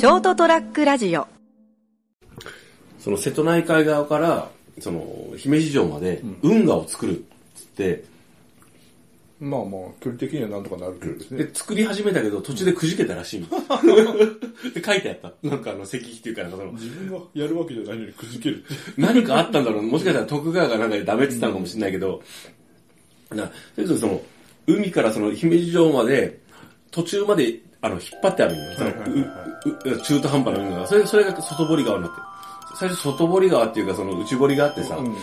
ショートトラックラジオその瀬戸内海側から、その、姫路城まで運河を作るっつって、まあまあ、距離的にはなんとかなるけどですね。で、作り始めたけど途中でくじけたらしい の。で、書いてあった。なんかあの、石碑っていうかなんかその、自分がやるわけじゃないのにくじけるって。何かあったんだろう。もしかしたら徳川がなんかでダメって言ってたのかもしれないけど、な、とにかくその、海からその姫路城まで、途中まで、あの、引っ張ってあるんよ。そのはいはいはいうう中途半端な運河が。それ、それが外堀川になってる。最初外堀川っていうかその内堀があってさ、うん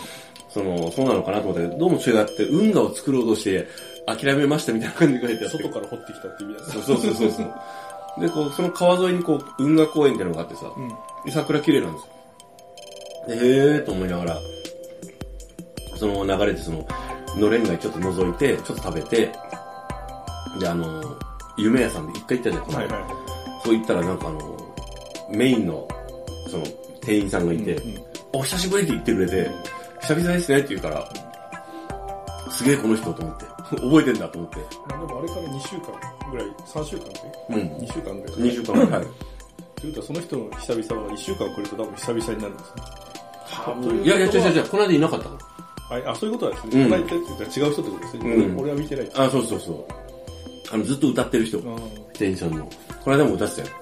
その、そうなのかなと思ったけど、どうも違って、運河を作ろうとして諦めましたみたいな感じで書いてあって。外から掘ってきたって意味だね。そうそうそうそう。で、こう、その川沿いにこう、運河公園っていうのがあってさ、うん。で桜綺麗なんですよ。でへーと思いながら、その流れでその、のれん街ちょっと覗いて、ちょっと食べて、で、あの、夢屋さんで一回行ったじゃん、はいはい。そう言ったらなんかあの、メインの、その、店員さんがいて、うんうんお久しぶりって言ってくれて、久々ですねって言うから、すげえこの人と思って、覚えてんだと思って。まあでもあれから2週間ぐらい、3週間でうん。2週間ぐらい。2週間ぐらい。はい。ということはその人の久々は1週間遅れると多分久々になるんですね。いやいや、違う違う違う、この間いなかったの。ああ、そういうことなんですね。うんこの間言ってた違う人ってことですね。うん俺は見てない。あ、そうそうそう。あの、ずっと歌ってる人。あ店員さんの。この間も歌ってたよ。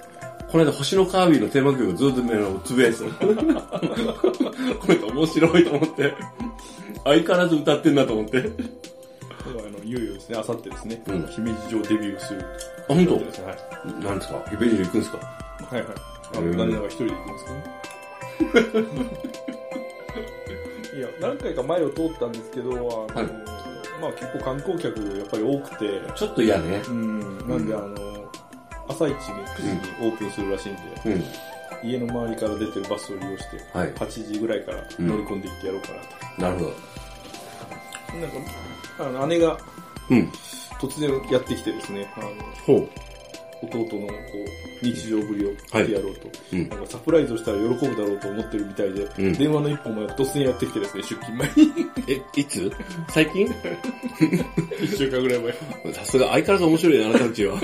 この間、星のカービィのテーマ曲をずっとね、つぶやいてたよ。これ面白いと思って。相変わらず歌ってんなと思って。あ、の、いよいよですね、あさってですね、うん姫路城デビューする。あ、本当？ですねはい。なんですか？イベント行くんですか？はいはい。あうんの、何々が一人で行くんですけどね。いや、何回か前を通ったんですけど、あの、はいまあ結構観光客やっぱり多くて、ちょっ時やね。うん、なんであの、朝一に9時にオープンするらしいんで、うん。家の周りから出てるバスを利用して、はい8時ぐらいから乗り込んでいってやろうかなと。なるほど。なんか、あの、姉がうん。突然やってきてですね、あの、ほう。弟のこう日常ぶりを見てやろうと、うんなんかサプライズをしたら喜ぶだろうと思ってるみたいで、うん電話の一本も突然やってきてですね、出勤前に。え、いつ？最近？一週間ぐらい前。さすが相変わらず面白いね、あなたたちは。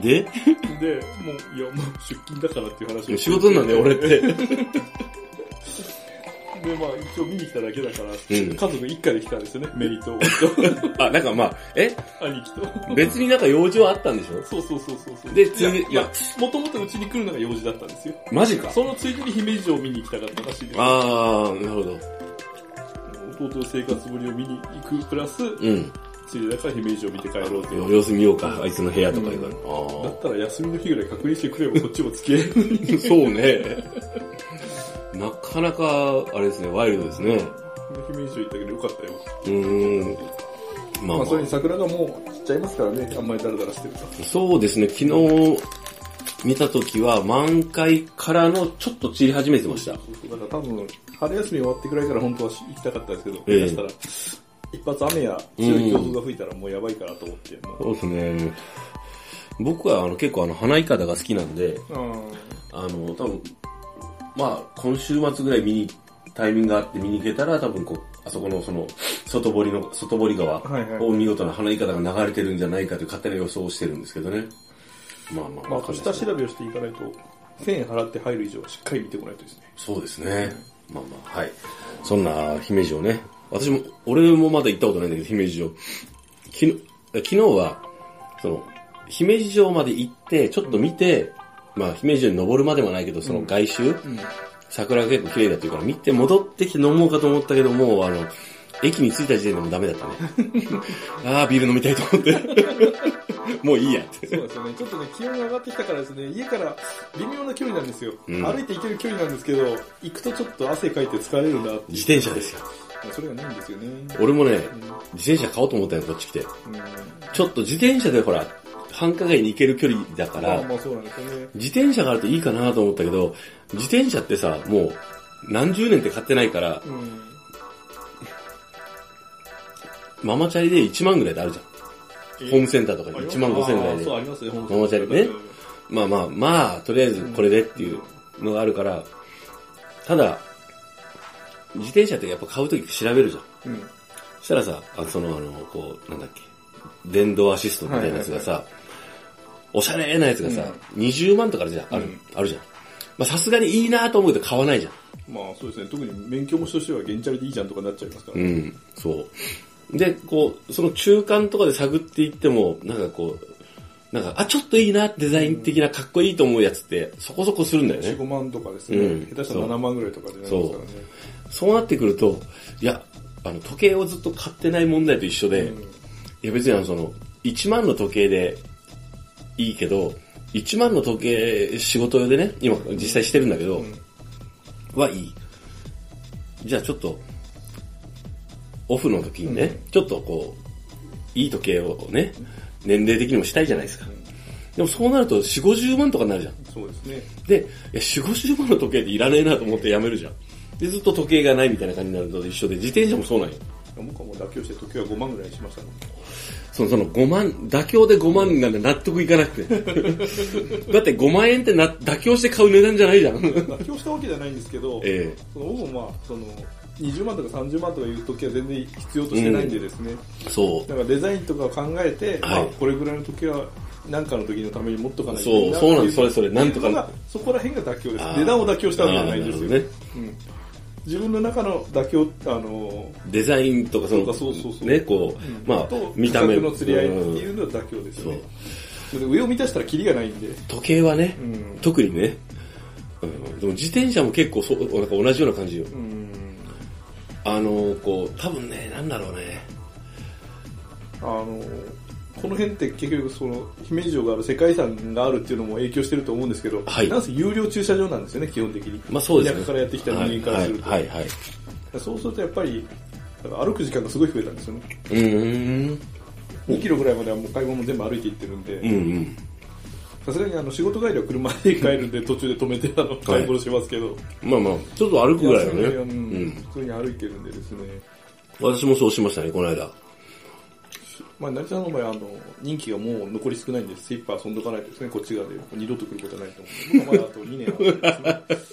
で？で、もう、いや、もう出勤だからっていう話を。仕事なんだよ、俺って。で、まあ、一応見に来ただけだから、ん家族一家で来たんですよね、メリと、あ、なんかまあ、え？兄貴と。別になんか用事はあったんでしょ？そうそうそうそうそう。でついでいや、もともとうちに来るのが用事だったんですよ。マジか。そのついでに姫路城を見に行きたかったらしいです。あー、なるほど。弟の生活ぶりを見に行くプラス、うん。ついでだから姫路城を見て帰ろうっていう。様子見ようか、あいつの部屋とか言うから。だったら休みの日ぐらい確認してくればこっちも付き合える。そうね。なかなか、あれですね、ワイルドですね。姫路城行ったけどよかったよ。うーん。まあ、ままあそれにあ、桜がもう散っちゃいますからね、あんまりダラダラしてると。そうですね、昨日見た時は満開からのちょっと散り始めてました。だから多分、春休み終わってくらいから本当は行きたかったんですけど、ええ下手したら、一発雨や強い強風が吹いたらもうやばいかなと思って、もうそうですね。僕はあの結構あの花いかだが好きなんで、うんあの、多分、まあ、今週末ぐらい見に、タイミングがあって見に行けたら、多分こう、あそこのその、外堀の、外堀川を見事な花いかだが流れてるんじゃないかという勝手な予想をしてるんですけどね。まあまあ、まあ、ね下調べをしていかないと、1000円払って入る以上はしっかり見てこないとですね。そうですね。まあまあ、はい。そんな姫路城ね。私も、俺もまだ行ったことないんだけど、姫路城。昨日、昨日は、その、姫路城まで行って、ちょっと見て、まあ、姫路城に登るまでもないけど、その外周、うん。桜が結構綺麗だっていうから、見て戻ってきて飲もうかと思ったけど、もう、あの、駅に着いた時点でもうダメだったね。ああ、ビール飲みたいと思って。もういいやって。そうですよね。ちょっとね、気温が上がってきたからですね、家から微妙な距離なんですよ。うん歩いて行ける距離なんですけど、行くとちょっと汗かいて疲れるなって。自転車ですよ。それがないんですよね。俺もね、自転車買おうと思ったよ、こっち来て。うん。ちょっと自転車でほら、繁華街に行ける距離だから、まあまあそうなんですよね。自転車があるといいかなと思ったけど、自転車ってさ、もう何十年って買ってないから、うん。ママチャリで1万ぐらいであるじゃん。ホームセンターとかで1万5千ぐらいでそう、。ありますね、本ママチャリねまあまあ、まあ、とりあえずこれでっていうのがあるから、ただ、自転車ってやっぱ買うとき調べるじゃん。うん。そしたらさ、あその、あの、こう、なんだっけ、電動アシストみたいなやつがさ、おしゃれなやつがさ、20万とかあるじゃん、ある、あるじゃん。まあさすがにいいなと思うけど買わないじゃん。まあそうですね、特に免許持ちとしては原チャリでいいじゃんとかなっちゃいますから。うん、そう。で、こう、その中間とかで探っていっても、なんかこう、なんか、あ、ちょっといいな、デザイン的なかっこいいと思うやつって、そこそこするんだよ4、ね。5万とかですね、うん下手したら7万ぐらいとかでなりますからね。そうなってくると、いや、あの、時計をずっと買ってない問題と一緒で、うんいや別にあの、その、1万の時計でいいけど、1万の時計、仕事用でね、今実際してるんだけど、はいい。じゃあちょっと、オフの時にね、ちょっとこう、いい時計をね、年齢的にもしたいじゃないですか。でもそうなると4、50万とかになるじゃん。そうですね。で、いや、4、50万の時計っていらねえなと思ってやめるじゃん。で、ずっと時計がないみたいな感じになると一緒で、自転車もそうなんよ。僕はもう妥協して時は5万ぐらいにしましたもん。その、その5万、妥協で5万なんで納得いかなくて。だって5万円ってな妥協して買う値段じゃないじゃん。妥協したわけじゃないんですけど、えその僕もまあ、その、20万とか30万とかいう時は全然必要としてないんでですね、えそだからデザインとかを考えて、はい。あこれぐらいの時は何かの時のために持っとかないとそうそうなんです。それそれ。なんとかそこら辺が妥協です。値段を妥協したわけじゃないんですよ、あーなるうん、自分の中の妥協あのう。デザインとかその、そうかそうそうそう。ね、こう、うん。まあと、見た目の釣り合いってうんいうのは妥協ですよね、で上を満たしたらキリがないんで、時計はね、うん。特にね、うん、でも自転車も結構そう、なんか同じような感じよ。うん。あの、こう、多分ね、なんだろうね。あのこの辺って結局その姫路城がある世界遺産があるっていうのも影響してると思うんですけど、はいなんせ有料駐車場なんですよね基本的に、まあそうですね。田舎からやってきた人間からすると、はい、はい、はい。そうするとやっぱり歩く時間がすごい増えたんですよねうーん。2キロぐらいまではもう買い物も全部歩いて行ってるんうんでうん。さすがにあの仕事帰りは車で帰るんで途中で止めてあの買い物しますけど、まあまあ、ちょっと歩くぐらいはうんうん。普通に歩いてるんでですね私もそうしましたね、この間。まあ、成田さんの場合はあの任期がもう残り少ないんで精一杯遊んどかないとですねこっち側で二度と来ることはないと思うんで僕はまだあと2年あるんです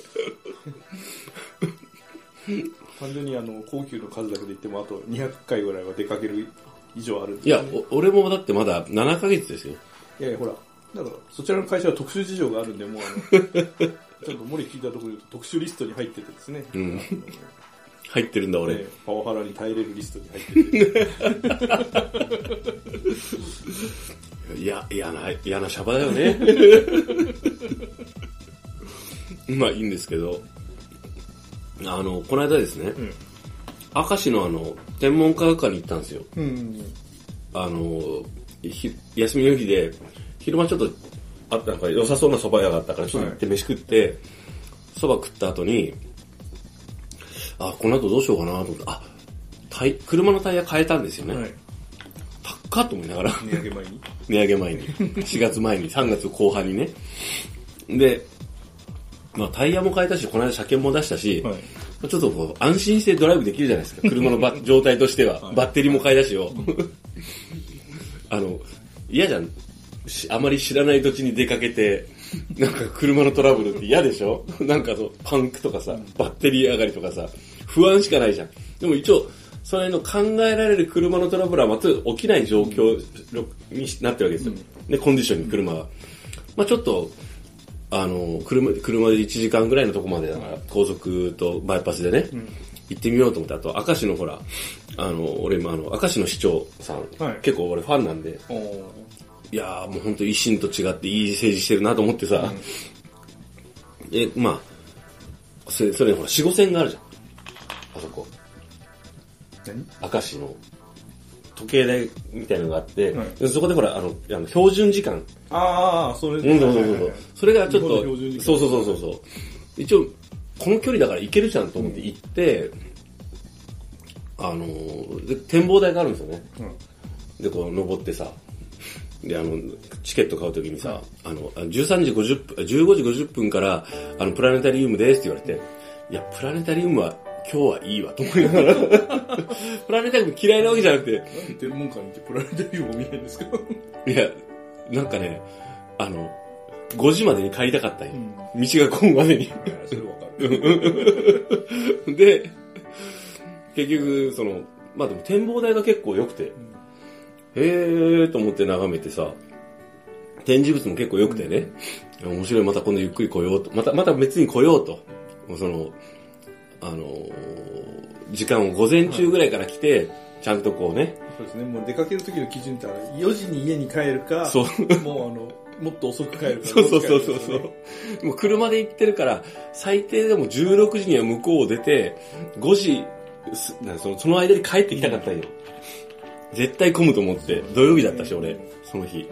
ね単純にあの高級の数だけで言ってもあと200回ぐらいは出かける以上あるんで。いや、お俺もだってまだ7ヶ月ですよ。いやいやほらだからそちらの会社は特殊事情があるんでもうあの ちょっと森聞いたところで言うと特殊リストに入っててですね、うん入ってるんだ、俺。ねパワハラに耐えれるリストに入ってていや、嫌な、嫌なシャバだよね。まあいいんですけど。あの、この間ですね、ん明石のあの、天文科学館に行ったんですよ。うんあの、ひ休みの日で、昼間ちょっと、あったなんか良さそうな蕎麦屋があったから、ちょっと行って飯食って、蕎麦食った後に、あ、この後どうしようかなと思って、あ、タイ車のタイヤ変えたんですよね。はい高っと思いながら。値上げ前に？値上げ前に。4月前に、3月後半にね。で、まあタイヤも変えたし、この間車検も出したし、はいちょっとこう、安心してドライブできるじゃないですか。車のバ 状態としては。バッテリーも買い出しよ。あの、嫌じゃん。しあまり知らない土地に出かけて、なんか車のトラブルって嫌でしょ？なんかそう、パンクとかさ、バッテリー上がりとかさ、不安しかないじゃん。でも一応、それの考えられる車のトラブルはまず起きない状況になってるわけですよ。で、コンディションに車は。まあちょっと、あの、車で、車で1時間ぐらいのとこまでだから、高速とバイパスでね、行ってみようと思って、あと、明石のほら、あの、俺もあの、明石の市長さん、はい結構俺ファンなんで、いやーもう本当維新と違っていい政治してるなと思ってさ、え、まあ、それ、それほら、四五線があるじゃん。明石の時計台みたいなのがあって、はい。でそこでほら、あの、あの標準時間。ああ、それうん、そうそうそうそれがちょっと、間。そうそうそうそう。一応、この距離だから行けるじゃんと思って行って、あのーで、展望台があるんですよね。うん。で、こう、登ってさ、で、あの、チケット買うときにさ、あの、あ13時50分、15時50分から、あの、プラネタリウムですって言われて、いや、プラネタリウムは今日はいいわと思いながら、プラネタリウム嫌いなわけじゃなくて、なんで天文館に行ってプラネタリウムを見ないんですかいや、なんかね、あの、5時までに帰りたかったんよ。道が混むまでに。それわかる。で、結局、その、まあでも展望台が結構良くて、へーと思って眺めてさ、展示物も結構良くてね、面白い、また今度ゆっくり来ようと。また、また別に来ようと。その、あのー時間を午前中ぐらいから来て、ちゃんとこうね、そうですね。もう出かける時の基準ってあれ、4時に家に帰るか、そうもうあの、もっと遅く帰るか。そうそうそうそうそう。もう車で行ってるから、最低でも16時には向こうを出て、5時、そのその間に帰ってきたかったんよ。絶対混むと思って、土曜日だったし、俺、その日。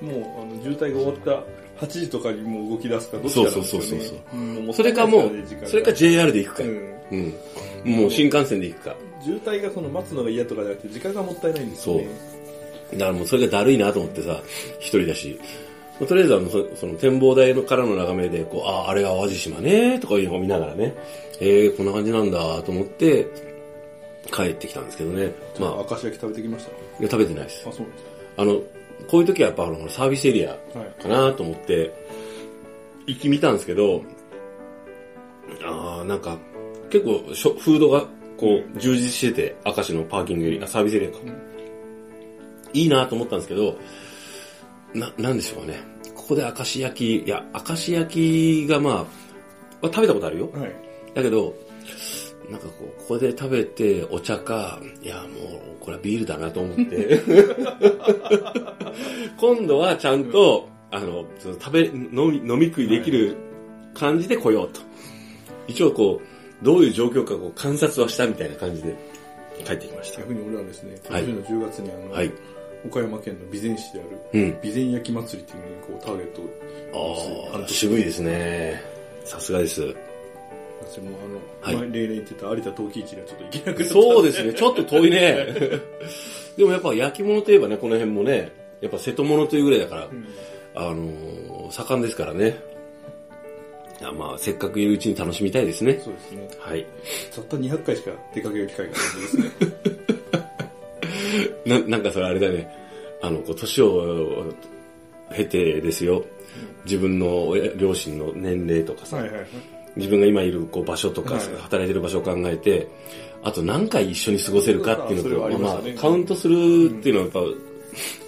もう、あの、渋滞が終わった8時とかにもう動き出すか、どっちかね。そうそうそうそううんもそれかもうそれか JR で行くか時間が。うん。もう新幹線で行くか。渋滞がその待つのが嫌とかじゃなくて、時間がもったいないんですよね。だからもうそれがだるいなと思ってさ、一人だし。まあとりあえずあの、そその展望台のからの眺めで、こう、ああ、あれが淡路島ね、とかいうのを見ながらね、えー、こんな感じなんだと思って、帰ってきたんですけどね。まあ、明石焼き食べてきました？いや食べてないです。あ、そうなんですあの、こういう時はやっぱあの、サービスエリアか。なと思って、行き見たんですけど、ああ、なんか、結構しょ、フードが、こう、充実してて、明石のパーキングエリア、サービスエリアか。いいなと思ったんですけど、な、なんでしょうかね。ここで明石焼き、いや、明石焼きがまあ、まあ食べたことあるよ。はい。だけど、なんかこう、ここで食べてお茶か、いやもう、これはビールだなと思って。今度はちゃんと、あの、その食べ、飲み、飲み食いできる感じで来ようと。一応こう、どういう状況かこう観察はしたみたいな感じで帰ってきました。逆に俺はですね、今はい年の10月にあの、はい。岡山県の備前市であうん。る、備前焼き祭りっていうのにこうターゲットを、ああ、渋いですね。さすがです。私もあはい例年言ってた有田陶器市にはちょっと行けなくなったんそうですね、ちょっと遠いね。でもやっぱ焼き物といえばね、この辺もね、やっぱ瀬戸物というぐらいだから、うんあのー盛んですからね。いやまあ、せっかくいるうちに楽しみたいですね。そうですね。はい。たった200回しか出かける機会がないんですね。な、なんかそれあれだね。あの、こう、年を経てですよ。自分の親両親の年齢とかさ、はいはいはい。自分が今いるこう場所とか、はい働いてる場所を考えて、あと何回一緒に過ごせるかっていうのと、それはありままあカウントするっていうのはやっ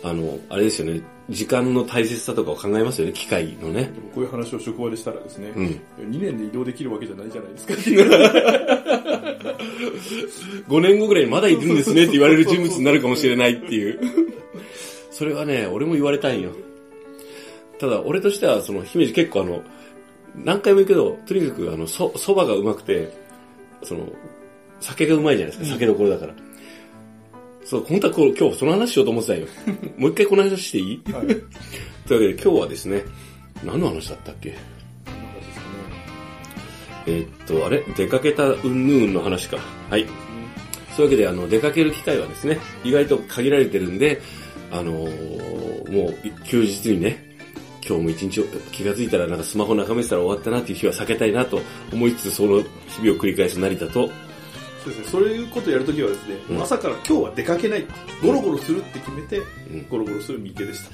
ぱ、あの、あれですよね、時間の大切さとかを考えますよね、機械のね。こういう話を職場でしたらですね、うん。2年で移動できるわけじゃないじゃないですか。5年後ぐらいにまだいるんですねって言われる人物になるかもしれないっていう。それはね、俺も言われたいんよ。ただ、俺としては、その、姫路結構あの、何回も言うけど、とにかくあの、そ、蕎麦がうまくて、その、酒がうまいじゃないですか、酒どころだから。そう、本当はこう今日その話しようと思ってたよ。もう一回この話していい？はい。というわけで今日はですね、何の話だったっけ？えーっと、あれ？出かけたうんぬんの話か。はい。そういうわけで、あの、出かける機会はですね、意外と限られてるんで、あのーもう、休日にね、今日も一日気がついたらなんかスマホ眺めてたら終わったなっていう日は避けたいなと思いつつ、その日々を繰り返す成田と、そうですね、そういうことやるときはですね、うん朝から今日は出かけない。ゴロゴロするって決めて、うんゴロゴロする三池でした。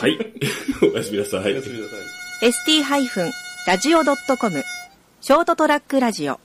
は い。おやすみなさいおやす。みなさい。ST-radio.com ショートトラックラジオ